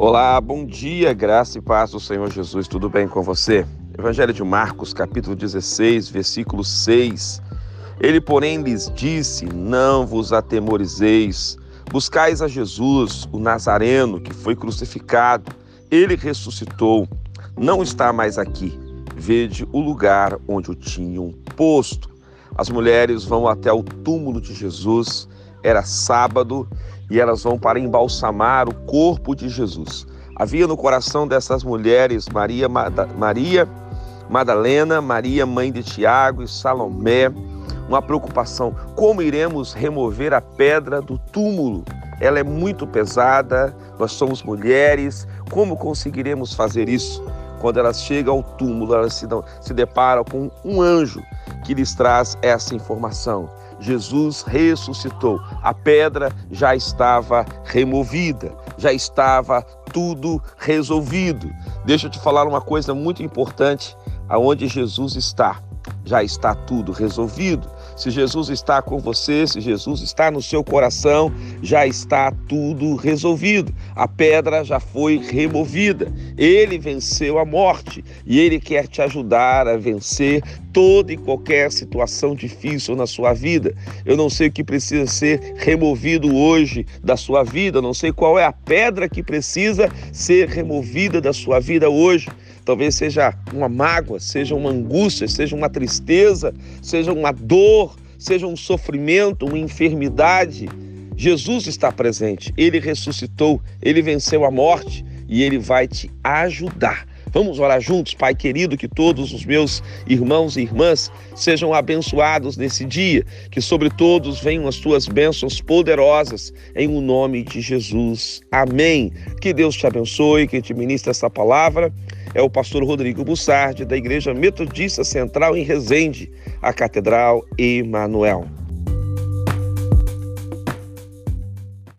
Olá, bom dia, graça e paz do Senhor Jesus, tudo bem com você? Evangelho de Marcos, capítulo 16, versículo 6. Ele, porém, lhes disse: Não vos atemorizeis, buscais a Jesus, o Nazareno, que foi crucificado. Ele ressuscitou, não está mais aqui. Vede o lugar onde o tinham posto. As mulheres vão até o túmulo de Jesus, era sábado, e elas vão para embalsamar o corpo de Jesus. Havia no coração dessas mulheres Maria, Maria Madalena, Maria, mãe de Tiago e Salomé, uma preocupação: como iremos remover a pedra do túmulo? Ela é muito pesada, nós somos mulheres, como conseguiremos fazer isso? Quando elas chegam ao túmulo, elas se, dão, se deparam com um anjo que lhes traz essa informação. Jesus ressuscitou. A pedra já estava removida, já estava tudo resolvido. Deixa eu te falar uma coisa muito importante: aonde Jesus está, já está tudo resolvido. Se Jesus está com você, se Jesus está no seu coração, já está tudo resolvido. A pedra já foi removida. Ele venceu a morte e ele quer te ajudar a vencer toda e qualquer situação difícil na sua vida. Eu não sei o que precisa ser removido hoje da sua vida, não sei qual é a pedra que precisa ser removida da sua vida hoje. Talvez seja uma mágoa, seja uma angústia, seja uma tristeza, seja uma dor, seja um sofrimento, uma enfermidade. Jesus está presente, ele ressuscitou, ele venceu a morte e ele vai te ajudar. Vamos orar juntos, Pai querido, que todos os meus irmãos e irmãs sejam abençoados nesse dia, que sobre todos venham as tuas bênçãos poderosas, em o nome de Jesus. Amém. Que Deus te abençoe, que te ministre essa palavra. É o pastor Rodrigo Bussardi, da Igreja Metodista Central em Resende, a Catedral Emanuel.